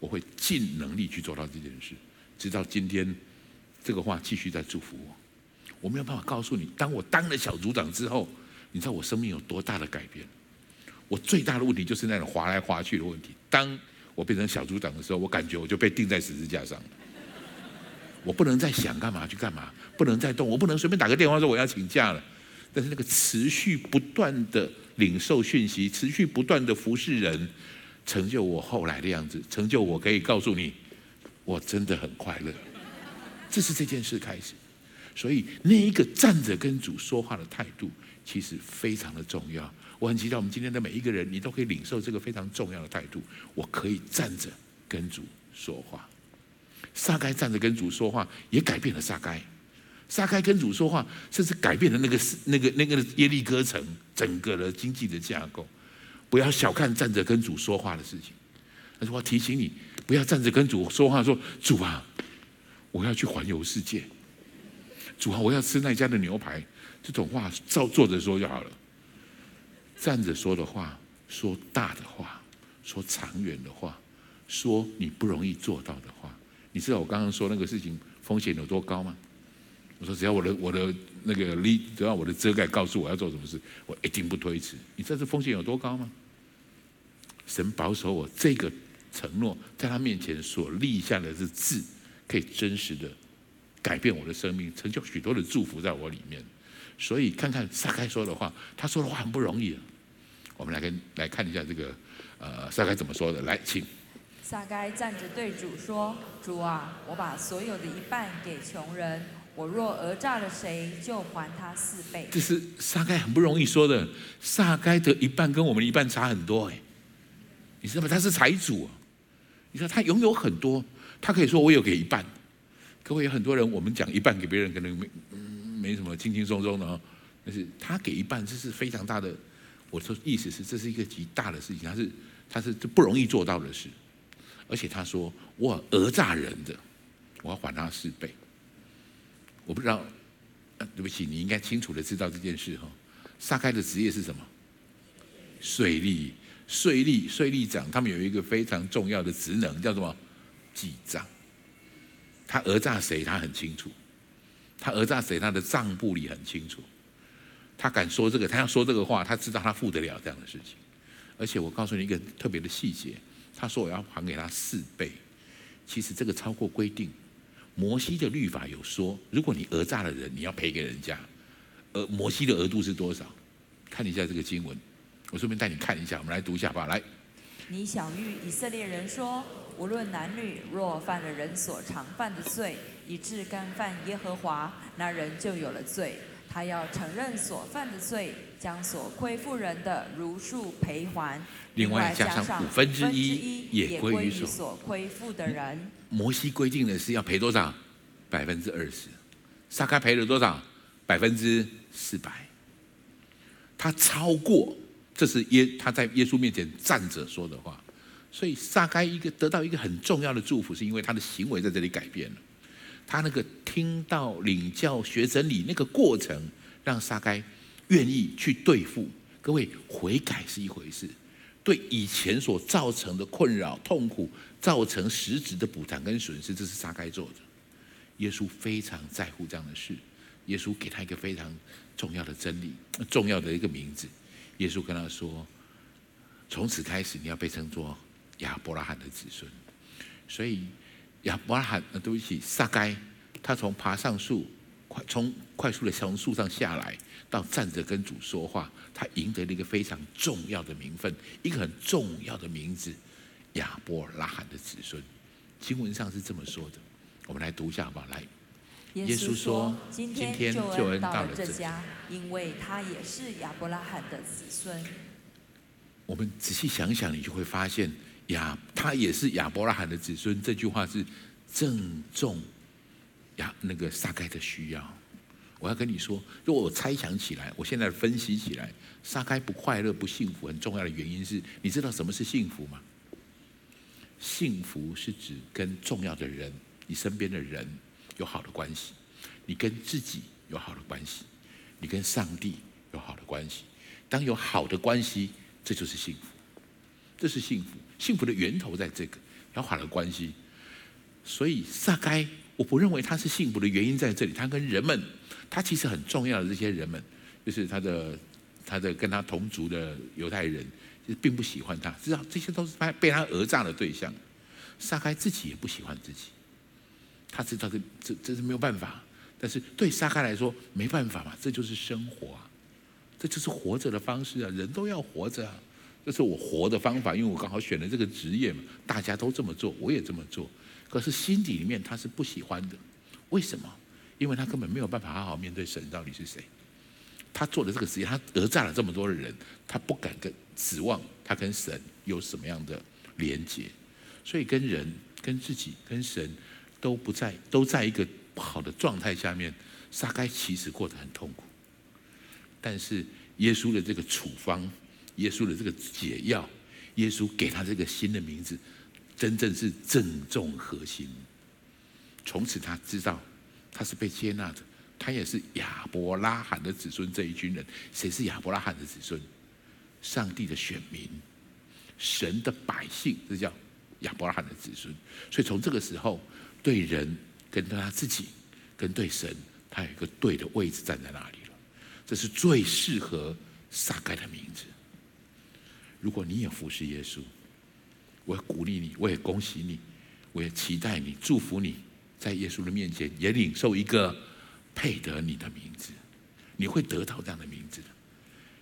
我会尽能力去做到这件事，直到今天，这个话继续在祝福我。我没有办法告诉你，当我当了小组长之后，你知道我生命有多大的改变？我最大的问题就是那种滑来滑去的问题。当我变成小组长的时候，我感觉我就被钉在十字架上了。我不能再想干嘛去干嘛，不能再动，我不能随便打个电话说我要请假了。但是那个持续不断的领受讯息，持续不断的服侍人。成就我后来的样子，成就我可以告诉你，我真的很快乐。这是这件事开始，所以那一个站着跟主说话的态度，其实非常的重要。我很期待我们今天的每一个人，你都可以领受这个非常重要的态度。我可以站着跟主说话。撒该站着跟主说话，也改变了撒该。撒该跟主说话，甚至改变了那个那个那个耶利哥城整个的经济的架构。不要小看站着跟主说话的事情，但是我提醒你，不要站着跟主说话，说主啊，我要去环游世界，主啊，我要吃那家的牛排，这种话照坐着说就好了。站着说的话，说大的话，说长远的话，说你不容易做到的话，你知道我刚刚说那个事情风险有多高吗？我说只要我的我的那个力，只要我的遮盖告诉我要做什么事，我一定不推迟。你知道这风险有多高吗？神保守我这个承诺，在他面前所立下的这字，可以真实的改变我的生命，成就许多的祝福在我里面。所以看看撒开说的话，他说的话很不容易。我们来跟来看一下这个呃撒该怎么说的，来请。撒该站着对主说：“主啊，我把所有的一半给穷人。”我若讹诈了谁，就还他四倍。这是撒该很不容易说的。撒该的一半跟我们的一半差很多哎，你知道吗？他是财主，你说他拥有很多，他可以说我有给一半。各位有很多人，我们讲一半给别人，可能没没什么轻轻松松的哦。但是他给一半，这是非常大的。我说意思是，这是一个极大的事情，他是他是这不容易做到的事。而且他说我讹诈人的，我要还他四倍。我不知道，对不起，你应该清楚的知道这件事哈。撒该的职业是什么？水利，税吏，税吏长，他们有一个非常重要的职能，叫什么？记账。他讹诈谁？他很清楚。他讹诈谁？他的账簿里很清楚。他敢说这个，他要说这个话，他知道他负得了这样的事情。而且我告诉你一个特别的细节，他说我要还给他四倍，其实这个超过规定。摩西的律法有说，如果你讹诈了人，你要赔给人家。而摩西的额度是多少？看一下这个经文，我顺便带你看一下。我们来读一下吧。来，你晓諭以色列人说：无论男女，若犯了人所常犯的罪，以致干犯耶和华，那人就有了罪。他要承认所犯的罪，将所亏负人的如数赔还。另外加上五分之一，也归于所亏负的人。摩西规定的是要赔多少？百分之二十。撒开赔了多少？百分之四百。他超过，这是耶他在耶稣面前站着说的话。所以撒该一个得到一个很重要的祝福，是因为他的行为在这里改变了。他那个听到领教学真理那个过程，让撒该愿意去对付各位，悔改是一回事，对以前所造成的困扰、痛苦，造成实质的补偿跟损失，这是撒该做的。耶稣非常在乎这样的事，耶稣给他一个非常重要的真理，重要的一个名字。耶稣跟他说：“从此开始，你要被称作亚伯拉罕的子孙。”所以亚伯拉罕，对不起，撒该，他从爬上树，快从快速的从树上下来，到站着跟主说话，他赢得了一个非常重要的名分，一个很重要的名字——亚伯拉罕的子孙。经文上是这么说的。我们来读一下好不好？来，耶稣说：“今天救恩到了这家，因为他也是亚伯拉罕的子孙。”我们仔细想想，你就会发现，亚他也是亚伯拉罕的子孙。这句话是正中亚那个撒该的需要。我要跟你说，如果我猜想起来，我现在分析起来，撒该不快乐、不幸福，很重要的原因是，你知道什么是幸福吗？幸福是指跟重要的人。你身边的人有好的关系，你跟自己有好的关系，你跟上帝有好的关系。当有好的关系，这就是幸福，这是幸福。幸福的源头在这个有好的关系。所以撒该，我不认为他是幸福的原因在这里。他跟人们，他其实很重要的这些人们，就是他的他的跟他同族的犹太人，其实并不喜欢他，知道这些都是他被他讹诈的对象。撒该自己也不喜欢自己。他知道这这这是没有办法，但是对撒该来说没办法嘛，这就是生活啊，这就是活着的方式啊，人都要活着啊，这是我活的方法，因为我刚好选了这个职业嘛，大家都这么做，我也这么做，可是心底里面他是不喜欢的，为什么？因为他根本没有办法好好面对神到底是谁，他做的这个职业，他讹诈了这么多的人，他不敢跟指望他跟神有什么样的连接，所以跟人、跟自己、跟神。都不在，都在一个不好的状态下面，撒该其实过得很痛苦。但是耶稣的这个处方，耶稣的这个解药，耶稣给他这个新的名字，真正是正中核心。从此他知道他是被接纳的，他也是亚伯拉罕的子孙这一群人。谁是亚伯拉罕的子孙？上帝的选民，神的百姓，这叫亚伯拉罕的子孙。所以从这个时候。对人跟他自己，跟对神，他有一个对的位置站在那里了。这是最适合撒该的名字。如果你也服侍耶稣，我也鼓励你，我也恭喜你，我也期待你，祝福你在耶稣的面前也领受一个配得你的名字。你会得到这样的名字的。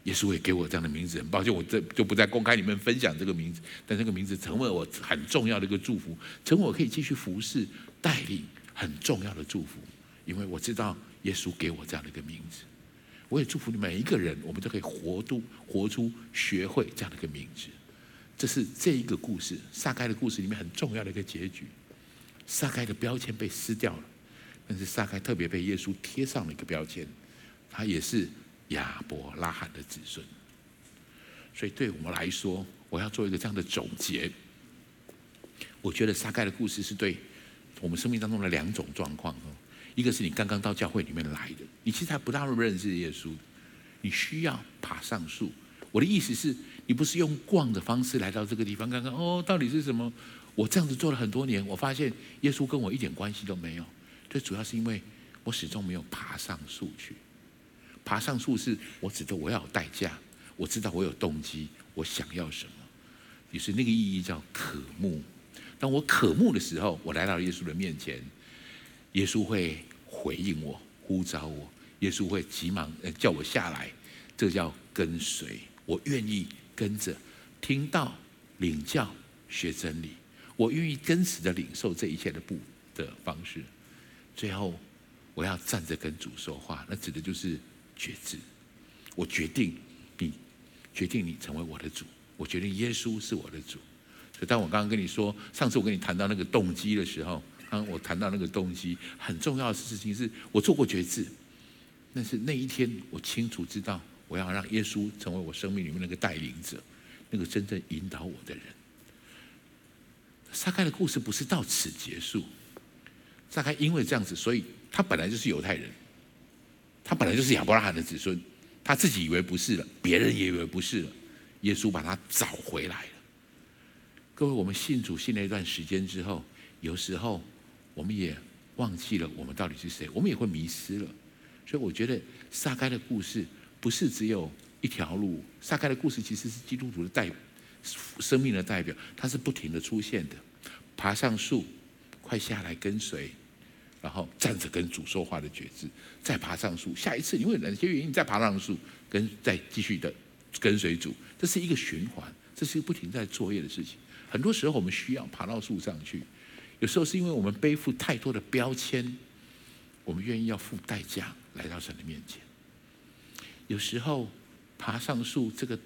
耶稣也给我这样的名字，很抱歉，我这就不再公开里面分享这个名字。但这个名字成为我很重要的一个祝福，成为我可以继续服侍。带领很重要的祝福，因为我知道耶稣给我这样的一个名字，我也祝福你每一个人，我们都可以活出、活出、学会这样的一个名字。这是这一个故事，撒该的故事里面很重要的一个结局。撒该的标签被撕掉了，但是撒该特别被耶稣贴上了一个标签，他也是亚伯拉罕的子孙。所以对我们来说，我要做一个这样的总结。我觉得撒该的故事是对。我们生命当中的两种状况哦，一个是你刚刚到教会里面来的，你其实还不大认识耶稣，你需要爬上树。我的意思是，你不是用逛的方式来到这个地方，看看哦，到底是什么？我这样子做了很多年，我发现耶稣跟我一点关系都没有。最主要是因为我始终没有爬上树去。爬上树是我指的我要有代价，我知道我有动机，我想要什么，于是那个意义叫渴慕。当我渴慕的时候，我来到耶稣的面前，耶稣会回应我，呼召我，耶稣会急忙呃叫我下来，这叫跟随。我愿意跟着听到、领教、学真理，我愿意真实的领受这一切的不的方式。最后，我要站着跟主说话，那指的就是决志。我决定你，决定你成为我的主，我决定耶稣是我的主。所以，当我刚刚跟你说，上次我跟你谈到那个动机的时候，刚我谈到那个动机很重要的事情是，我做过决志，但是那一天我清楚知道，我要让耶稣成为我生命里面那个带领者，那个真正引导我的人。撒该的故事不是到此结束，撒该因为这样子，所以他本来就是犹太人，他本来就是亚伯拉罕的子孙，他自己以为不是了，别人也以为不是了，耶稣把他找回来了。各位，我们信主信了一段时间之后，有时候我们也忘记了我们到底是谁，我们也会迷失了。所以我觉得撒该的故事不是只有一条路，撒该的故事其实是基督徒的代生命的代表，它是不停的出现的。爬上树，快下来跟随，然后站着跟主说话的决志，再爬上树。下一次因为哪些原因再爬上树，跟再继续的跟随主，这是一个循环，这是一个不停在作业的事情。很多时候我们需要爬到树上去，有时候是因为我们背负太多的标签，我们愿意要付代价。来到神的面前，有时候爬上树这个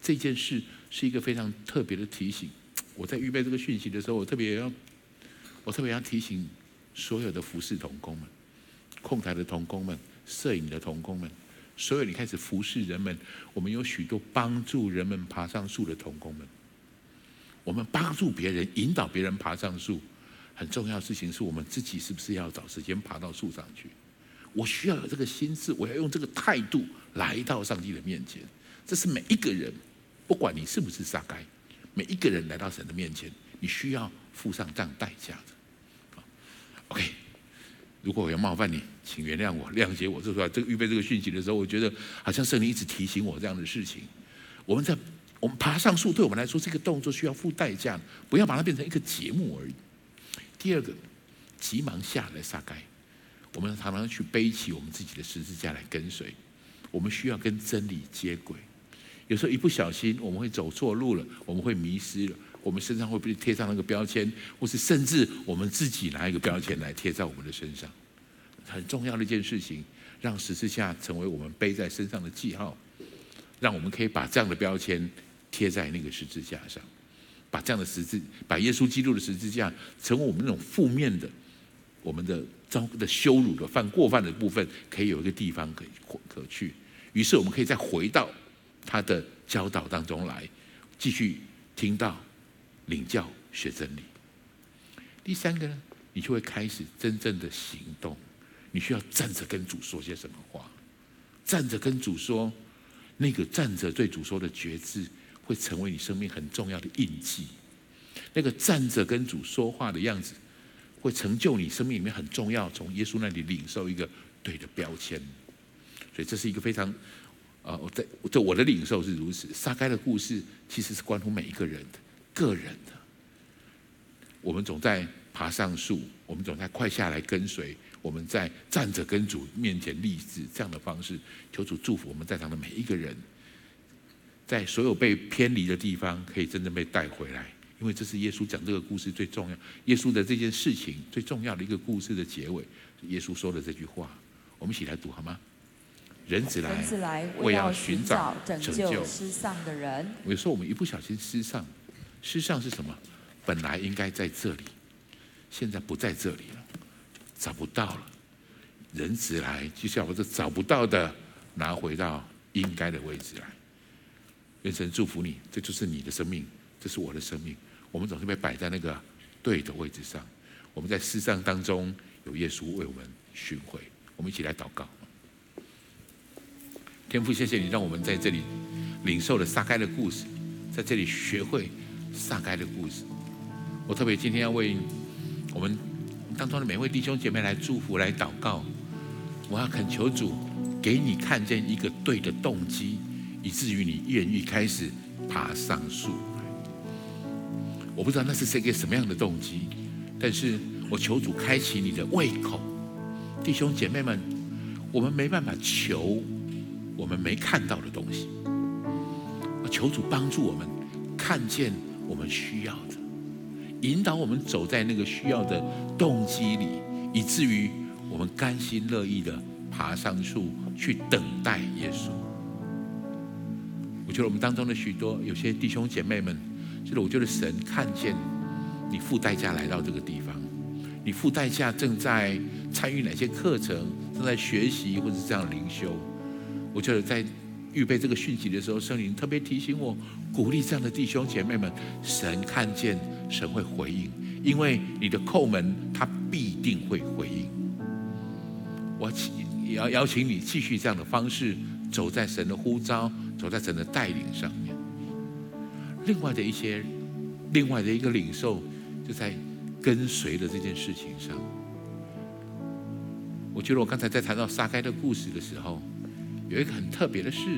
这件事是一个非常特别的提醒。我在预备这个讯息的时候，我特别要我特别要提醒所有的服侍同工们、控台的同工们、摄影的同工们，所有你开始服侍人们，我们有许多帮助人们爬上树的同工们。我们帮助别人、引导别人爬上树，很重要的事情是我们自己是不是要找时间爬到树上去？我需要有这个心思，我要用这个态度来到上帝的面前。这是每一个人，不管你是不是撒该，每一个人来到神的面前，你需要付上这样代价的。OK，如果我要冒犯你，请原谅我，谅解我。这出来这个预备这个讯息的时候，我觉得好像圣灵一直提醒我这样的事情。我们在我们爬上树，对我们来说，这个动作需要付代价，不要把它变成一个节目而已。第二个，急忙下来撒该。我们常常去背起我们自己的十字架来跟随，我们需要跟真理接轨。有时候一不小心，我们会走错路了，我们会迷失了，我们身上会被贴上那个标签，或是甚至我们自己拿一个标签来贴在我们的身上。很重要的一件事情，让十字架成为我们背在身上的记号，让我们可以把这样的标签贴在那个十字架上，把这样的十字，把耶稣基督的十字架成为我们那种负面的，我们的。遭的羞辱的犯过犯的部分，可以有一个地方可以可去，于是我们可以再回到他的教导当中来，继续听到领教学真理。第三个呢，你就会开始真正的行动。你需要站着跟主说些什么话？站着跟主说，那个站着对主说的决志，会成为你生命很重要的印记。那个站着跟主说话的样子。会成就你生命里面很重要，从耶稣那里领受一个对的标签，所以这是一个非常啊，我在这我的领受是如此。撒该的故事其实是关乎每一个人的个人的。我们总在爬上树，我们总在快下来跟随，我们在站着跟主面前立志这样的方式，求主祝福我们在场的每一个人，在所有被偏离的地方，可以真正被带回来。因为这是耶稣讲这个故事最重要，耶稣的这件事情最重要的一个故事的结尾，耶稣说的这句话，我们一起来读好吗？人子来，我，要寻找拯救失丧的人。有时候我们一不小心失丧，失丧是什么？本来应该在这里，现在不在这里了，找不到了。人子来，就是要把这找不到的拿回到应该的位置来。愿神祝福你，这就是你的生命，这是我的生命。我们总是被摆在那个对的位置上。我们在失丧当中有耶稣为我们寻回。我们一起来祷告。天父，谢谢你让我们在这里领受了撒该的故事，在这里学会撒该的故事。我特别今天要为我们当中的每位弟兄姐妹来祝福、来祷告。我要恳求主给你看见一个对的动机，以至于你愿意开始爬上树。我不知道那是谁给什么样的动机，但是我求主开启你的胃口，弟兄姐妹们，我们没办法求我们没看到的东西，求主帮助我们看见我们需要的，引导我们走在那个需要的动机里，以至于我们甘心乐意的爬上树去等待耶稣。我觉得我们当中的许多有些弟兄姐妹们。就是我觉得神看见你付代价来到这个地方，你付代价正在参与哪些课程，正在学习或者是这样灵修。我觉得在预备这个讯息的时候，圣灵特别提醒我，鼓励这样的弟兄姐妹们，神看见，神会回应，因为你的叩门，他必定会回应。我请也要邀请你继续这样的方式走在神的呼召、走在神的带领上面。另外的一些，另外的一个领受，就在跟随的这件事情上。我觉得我刚才在谈到撒该的故事的时候，有一个很特别的事，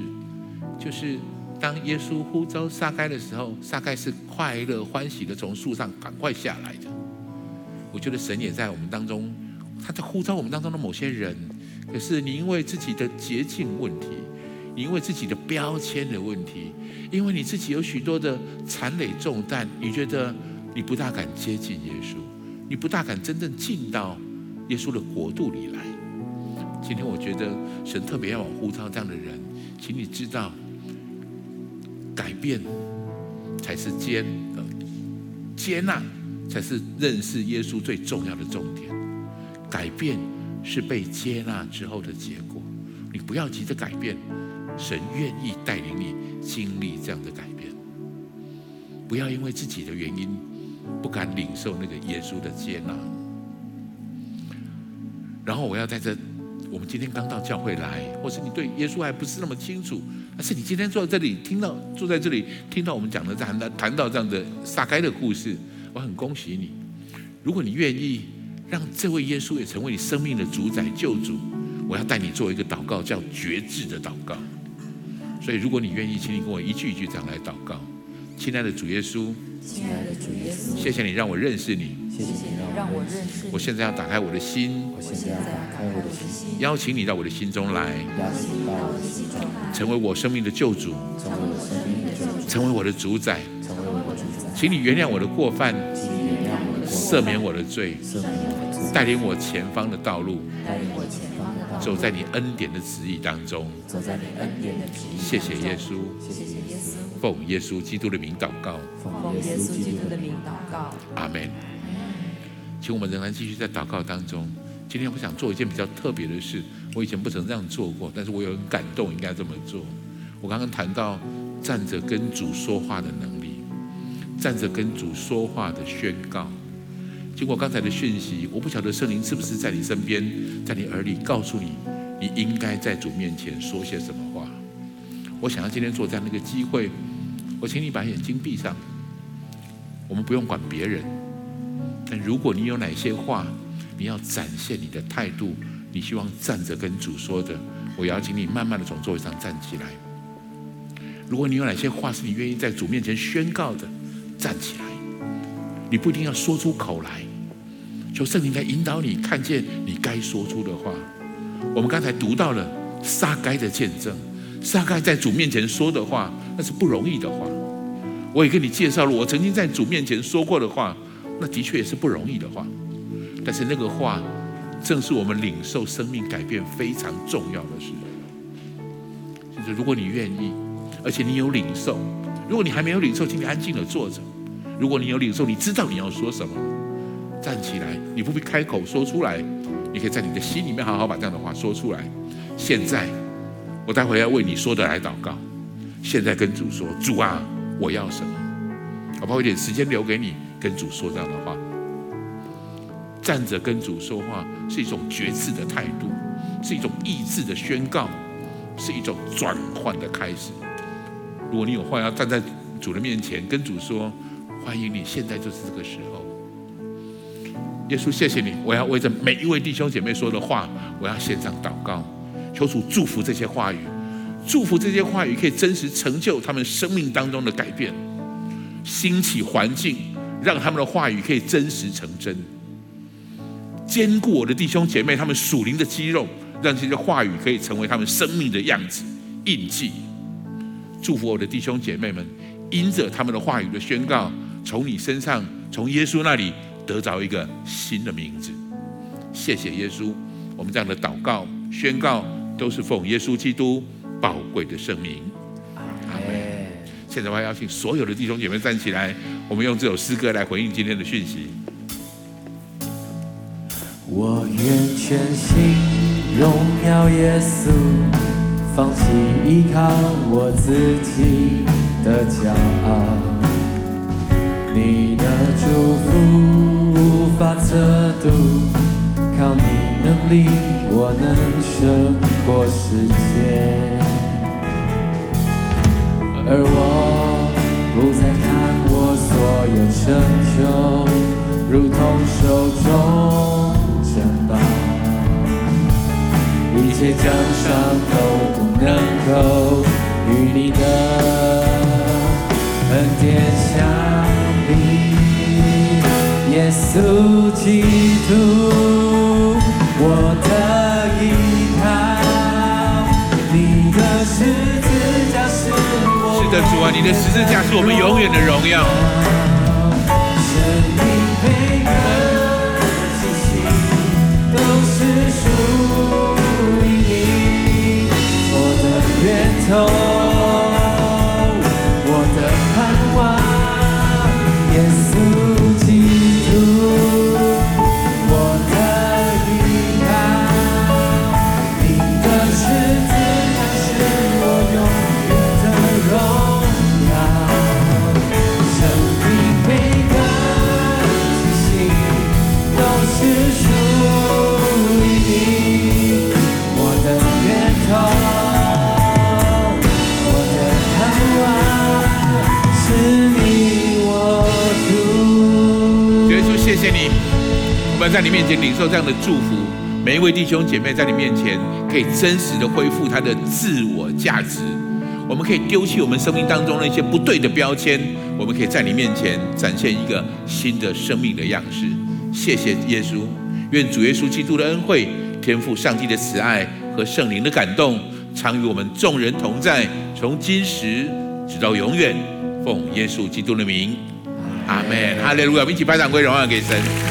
就是当耶稣呼召撒该的时候，撒该是快乐欢喜的从树上赶快下来的。我觉得神也在我们当中，他在呼召我们当中的某些人，可是你因为自己的捷径问题，你因为自己的标签的问题。因为你自己有许多的残累重担，你觉得你不大敢接近耶稣，你不大敢真正进到耶稣的国度里来。今天我觉得神特别要往呼召这样的人，请你知道，改变才是接呃接纳才是认识耶稣最重要的重点。改变是被接纳之后的结果，你不要急着改变，神愿意带领你。经历这样的改变，不要因为自己的原因不敢领受那个耶稣的接纳。然后我要在这，我们今天刚到教会来，或是你对耶稣还不是那么清楚，但是你今天坐在这里，听到坐在这里听到我们讲的谈到谈到这样的撒该的故事，我很恭喜你。如果你愿意让这位耶稣也成为你生命的主宰救主，我要带你做一个祷告，叫绝志的祷告。所以，如果你愿意，请你跟我一句一句这样来祷告。亲爱的主耶稣，亲爱的主耶稣，谢谢你让我认识你，谢谢你让我认识你。我现在要打开我的心，我现在要打开我的心，邀请你到我的心中来，邀请你到我的心中来，成为我生命的救主，成为我生命的救主，成为我的主宰，成为我的主宰。请你原谅我的过犯，请你原谅我的过犯，赦免我的罪，带领我前方的道路，带领我前方的道路，走在你恩典的旨意当中，走在你恩典的旨意。谢谢耶稣，谢谢耶稣，奉耶稣基督的名祷告，奉耶稣基督的名祷告，阿门。请我们仍然继续在祷告当中。今天我想做一件比较特别的事，我以前不曾这样做过，但是我有很感动，应该这么做。我刚刚谈到站着跟主说话的能力，站着跟主说话的宣告。经过刚才的讯息，我不晓得圣灵是不是在你身边，在你耳里告诉你，你应该在主面前说些什么话。我想要今天做这样的一个机会，我请你把眼睛闭上。我们不用管别人，但如果你有哪些话，你要展现你的态度，你希望站着跟主说的，我邀请你慢慢的从座位上站起来。如果你有哪些话是你愿意在主面前宣告的，站起来。你不一定要说出口来，求圣灵来引导你看见你该说出的话。我们刚才读到了撒该的见证，撒该在主面前说的话，那是不容易的话。我也跟你介绍了我曾经在主面前说过的话，那的确也是不容易的话。但是那个话，正是我们领受生命改变非常重要的事。就是如果你愿意，而且你有领受，如果你还没有领受，请你安静的坐着。如果你有领受，你知道你要说什么，站起来，你不必开口说出来，你可以在你的心里面好好把这样的话说出来。现在，我待会要为你说的来祷告。现在跟主说，主啊，我要什么？我把一点时间留给你，跟主说这样的话。站着跟主说话是一种决志的态度，是一种意志的宣告，是一种转换的开始。如果你有话要站在主的面前跟主说。欢迎你，现在就是这个时候。耶稣，谢谢你，我要为着每一位弟兄姐妹说的话，我要献上祷告，求主祝福这些话语，祝福这些话语可以真实成就他们生命当中的改变，兴起环境，让他们的话语可以真实成真，坚固我的弟兄姐妹他们属灵的肌肉，让这些话语可以成为他们生命的样子印记。祝福我的弟兄姐妹们，因着他们的话语的宣告。从你身上，从耶稣那里得着一个新的名字。谢谢耶稣，我们这样的祷告、宣告都是奉耶稣基督宝贵的圣名。阿门。现在我要邀请所有的弟兄姐妹站起来，我们用这首诗歌来回应今天的讯息。我愿全心荣耀耶稣，放弃依靠我自己的骄傲。你的祝福无法测度，靠你能力，我能胜过世界。而我不再看我所有成就，如同手中珍宝，一切奖赏稣基督，我的依靠，你的十字架是我。是的，主啊，你的十字架是我们永远的荣耀。在你面前领受这样的祝福，每一位弟兄姐妹在你面前可以真实的恢复他的自我价值。我们可以丢弃我们生命当中那些不对的标签，我们可以在你面前展现一个新的生命的样式。谢谢耶稣，愿主耶稣基督的恩惠、天赋上帝的慈爱和圣灵的感动，常与我们众人同在，从今时直到永远。奉耶稣基督的名，阿门。哈利路亚！我们一起拍掌归荣耀给神。